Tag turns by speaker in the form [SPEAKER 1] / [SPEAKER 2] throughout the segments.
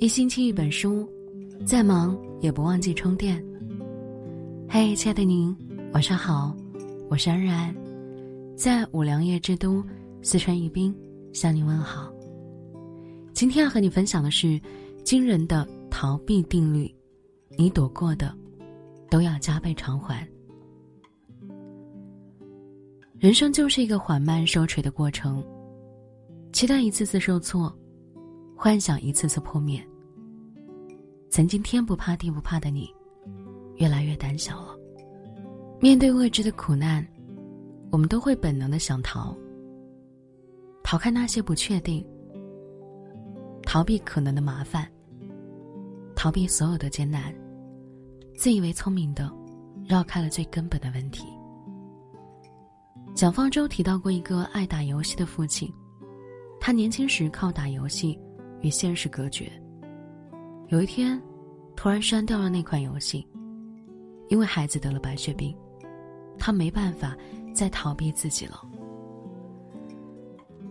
[SPEAKER 1] 一星期一本书，再忙也不忘记充电。嘿，亲爱的您，晚上好，我是安然，在五粮液之都四川宜宾向您问好。今天要和你分享的是惊人的逃避定律，你躲过的都要加倍偿还。人生就是一个缓慢收锤的过程，期待一次次受挫，幻想一次次破灭。曾经天不怕地不怕的你，越来越胆小了。面对未知的苦难，我们都会本能的想逃，逃开那些不确定，逃避可能的麻烦，逃避所有的艰难，自以为聪明的，绕开了最根本的问题。蒋方舟提到过一个爱打游戏的父亲，他年轻时靠打游戏与现实隔绝。有一天，突然删掉了那款游戏，因为孩子得了白血病，他没办法再逃避自己了。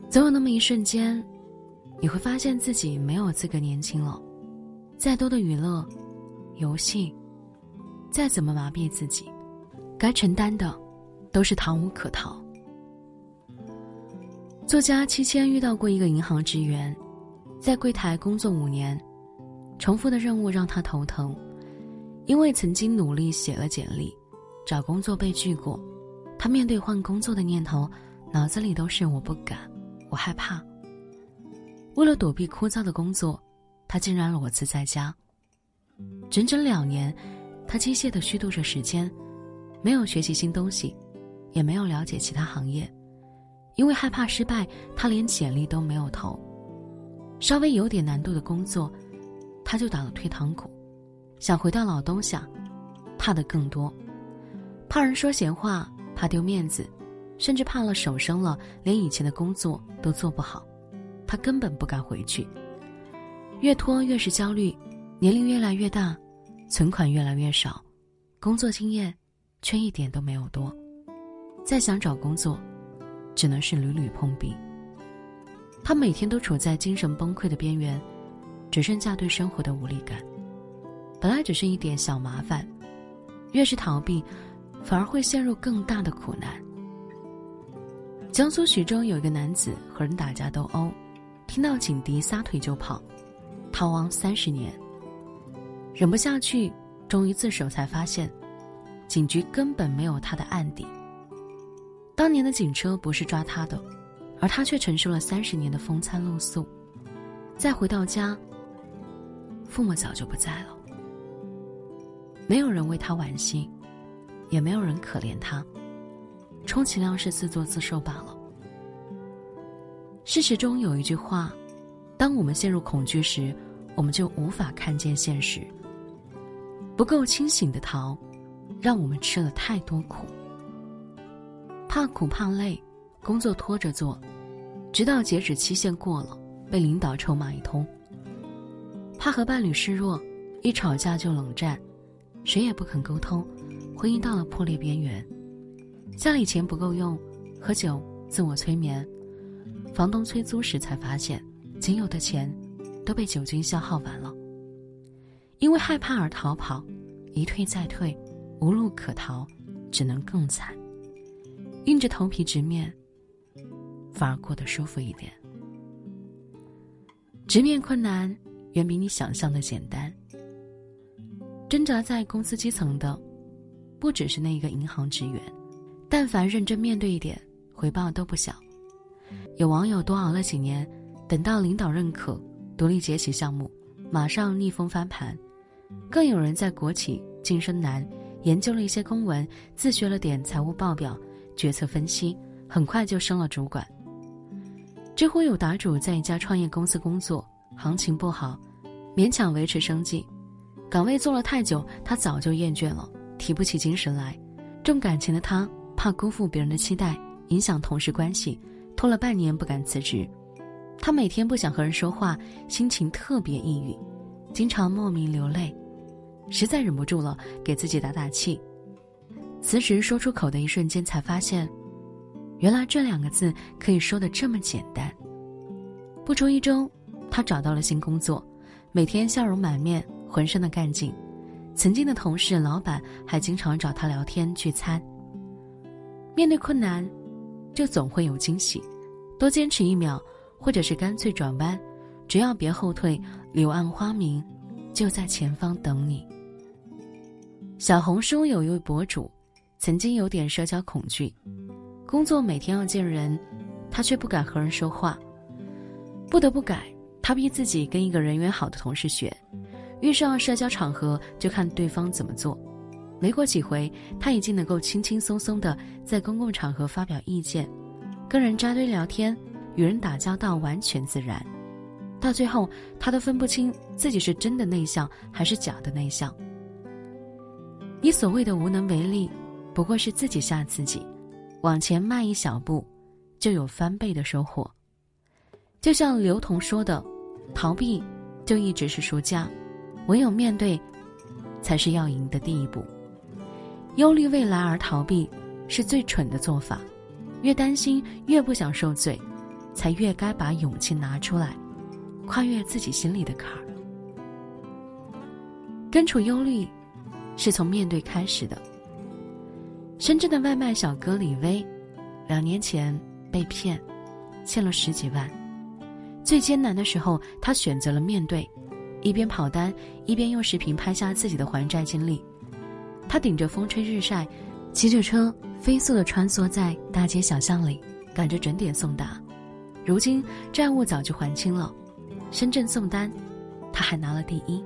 [SPEAKER 1] 总有那么一瞬间，你会发现自己没有资格年轻了。再多的娱乐、游戏，再怎么麻痹自己，该承担的。都是逃无可逃。作家七千遇到过一个银行职员，在柜台工作五年，重复的任务让他头疼，因为曾经努力写了简历，找工作被拒过，他面对换工作的念头，脑子里都是我不敢，我害怕。为了躲避枯燥的工作，他竟然裸辞在家。整整两年，他机械的虚度着时间，没有学习新东西。也没有了解其他行业，因为害怕失败，他连简历都没有投。稍微有点难度的工作，他就打了退堂鼓。想回到老东家，怕的更多，怕人说闲话，怕丢面子，甚至怕了手生了，连以前的工作都做不好。他根本不敢回去。越拖越是焦虑，年龄越来越大，存款越来越少，工作经验却一点都没有多。再想找工作，只能是屡屡碰壁。他每天都处在精神崩溃的边缘，只剩下对生活的无力感。本来只是一点小麻烦，越是逃避，反而会陷入更大的苦难。江苏徐州有一个男子和人打架斗殴，听到警笛撒腿就跑，逃亡三十年。忍不下去，终于自首，才发现，警局根本没有他的案底。当年的警车不是抓他的，而他却承受了三十年的风餐露宿。再回到家，父母早就不在了，没有人为他惋惜，也没有人可怜他，充其量是自作自受罢了。事实中有一句话：当我们陷入恐惧时，我们就无法看见现实。不够清醒的逃，让我们吃了太多苦。怕苦怕累，工作拖着做，直到截止期限过了，被领导臭骂一通。怕和伴侣示弱，一吵架就冷战，谁也不肯沟通，婚姻到了破裂边缘。家里钱不够用，喝酒自我催眠，房东催租时才发现，仅有的钱都被酒精消耗完了。因为害怕而逃跑，一退再退，无路可逃，只能更惨。硬着头皮直面，反而过得舒服一点。直面困难远比你想象的简单。挣扎在公司基层的，不只是那一个银行职员，但凡认真面对一点，回报都不小。有网友多熬了几年，等到领导认可，独立接起项目，马上逆风翻盘；更有人在国企晋升难，研究了一些公文，自学了点财务报表。决策分析，很快就升了主管。知乎有答主在一家创业公司工作，行情不好，勉强维持生计，岗位做了太久，他早就厌倦了，提不起精神来。重感情的他，怕辜负别人的期待，影响同事关系，拖了半年不敢辞职。他每天不想和人说话，心情特别抑郁，经常莫名流泪，实在忍不住了，给自己打打气。辞职说出口的一瞬间，才发现，原来这两个字可以说的这么简单。不出一周，他找到了新工作，每天笑容满面，浑身的干劲。曾经的同事、老板还经常找他聊天聚餐。面对困难，就总会有惊喜。多坚持一秒，或者是干脆转弯，只要别后退，柳暗花明就在前方等你。小红书有一位博主，曾经有点社交恐惧，工作每天要见人，他却不敢和人说话，不得不改，他逼自己跟一个人缘好的同事学。遇上社交场合就看对方怎么做，没过几回，他已经能够轻轻松松的在公共场合发表意见，跟人扎堆聊天，与人打交道完全自然。到最后，他都分不清自己是真的内向还是假的内向。你所谓的无能为力，不过是自己吓自己，往前迈一小步，就有翻倍的收获。就像刘同说的：“逃避，就一直是输家。”唯有面对，才是要赢的第一步。忧虑未来而逃避，是最蠢的做法。越担心，越不想受罪，才越该把勇气拿出来，跨越自己心里的坎儿。根除忧虑，是从面对开始的。深圳的外卖小哥李威，两年前被骗，欠了十几万。最艰难的时候，他选择了面对。一边跑单，一边用视频拍下自己的还债经历。他顶着风吹日晒，骑着车飞速地穿梭在大街小巷里，赶着准点送达。如今债务早就还清了，深圳送单，他还拿了第一。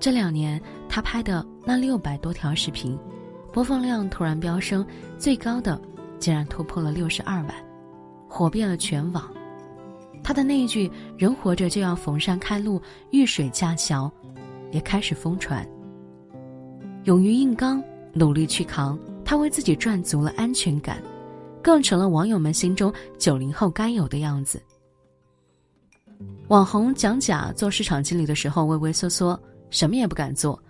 [SPEAKER 1] 这两年他拍的那六百多条视频，播放量突然飙升，最高的竟然突破了六十二万，火遍了全网。他的那一句“人活着就要逢山开路，遇水架桥”，也开始疯传。勇于硬刚，努力去扛，他为自己赚足了安全感，更成了网友们心中九零后该有的样子。网红蒋甲做市场经理的时候畏畏缩缩，什么也不敢做，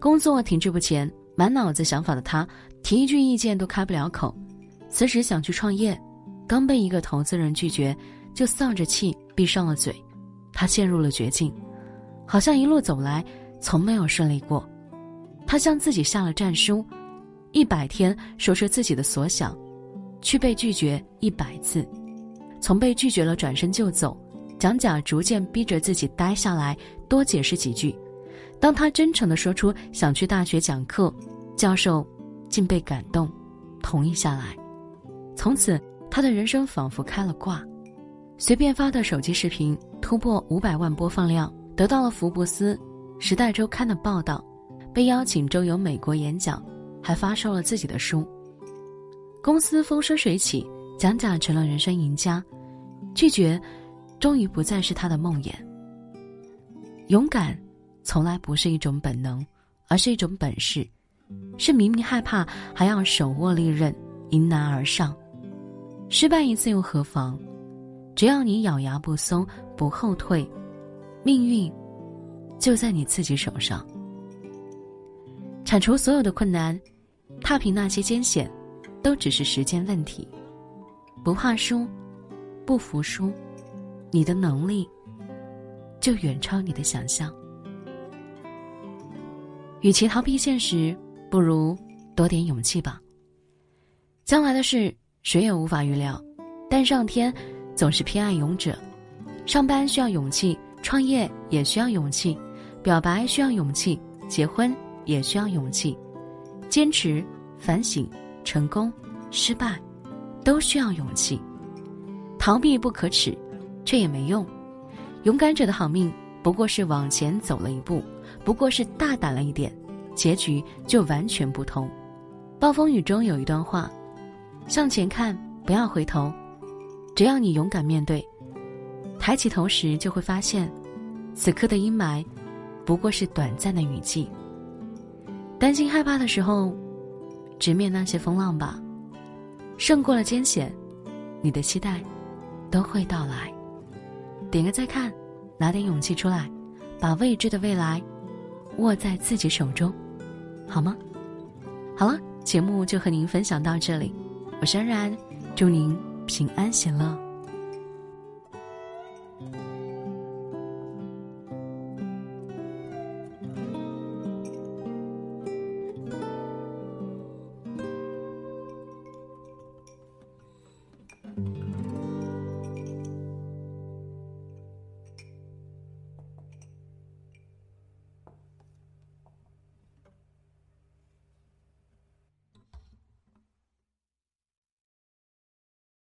[SPEAKER 1] 工作停滞不前，满脑子想法的他，提一句意见都开不了口。辞职想去创业，刚被一个投资人拒绝。就丧着气闭上了嘴，他陷入了绝境，好像一路走来从没有顺利过。他向自己下了战书，一百天说出自己的所想，去被拒绝一百次。从被拒绝了转身就走，蒋甲逐渐逼着自己待下来，多解释几句。当他真诚地说出想去大学讲课，教授竟被感动，同意下来。从此，他的人生仿佛开了挂。随便发的手机视频突破五百万播放量，得到了福布斯、时代周刊的报道，被邀请周游美国演讲，还发售了自己的书。公司风生水起，蒋甲成了人生赢家，拒绝终于不再是他的梦魇。勇敢从来不是一种本能，而是一种本事，是明明害怕还要手握利刃，迎难而上。失败一次又何妨？只要你咬牙不松、不后退，命运就在你自己手上。铲除所有的困难，踏平那些艰险，都只是时间问题。不怕输，不服输，你的能力就远超你的想象。与其逃避现实，不如多点勇气吧。将来的事谁也无法预料，但上天。总是偏爱勇者，上班需要勇气，创业也需要勇气，表白需要勇气，结婚也需要勇气，坚持、反省、成功、失败，都需要勇气。逃避不可耻，却也没用。勇敢者的好命不过是往前走了一步，不过是大胆了一点，结局就完全不同。暴风雨中有一段话：向前看，不要回头。只要你勇敢面对，抬起头时就会发现，此刻的阴霾，不过是短暂的雨季。担心害怕的时候，直面那些风浪吧，胜过了艰险，你的期待都会到来。点个再看，拿点勇气出来，把未知的未来握在自己手中，好吗？好了，节目就和您分享到这里，我是安然，祝您。平安喜乐。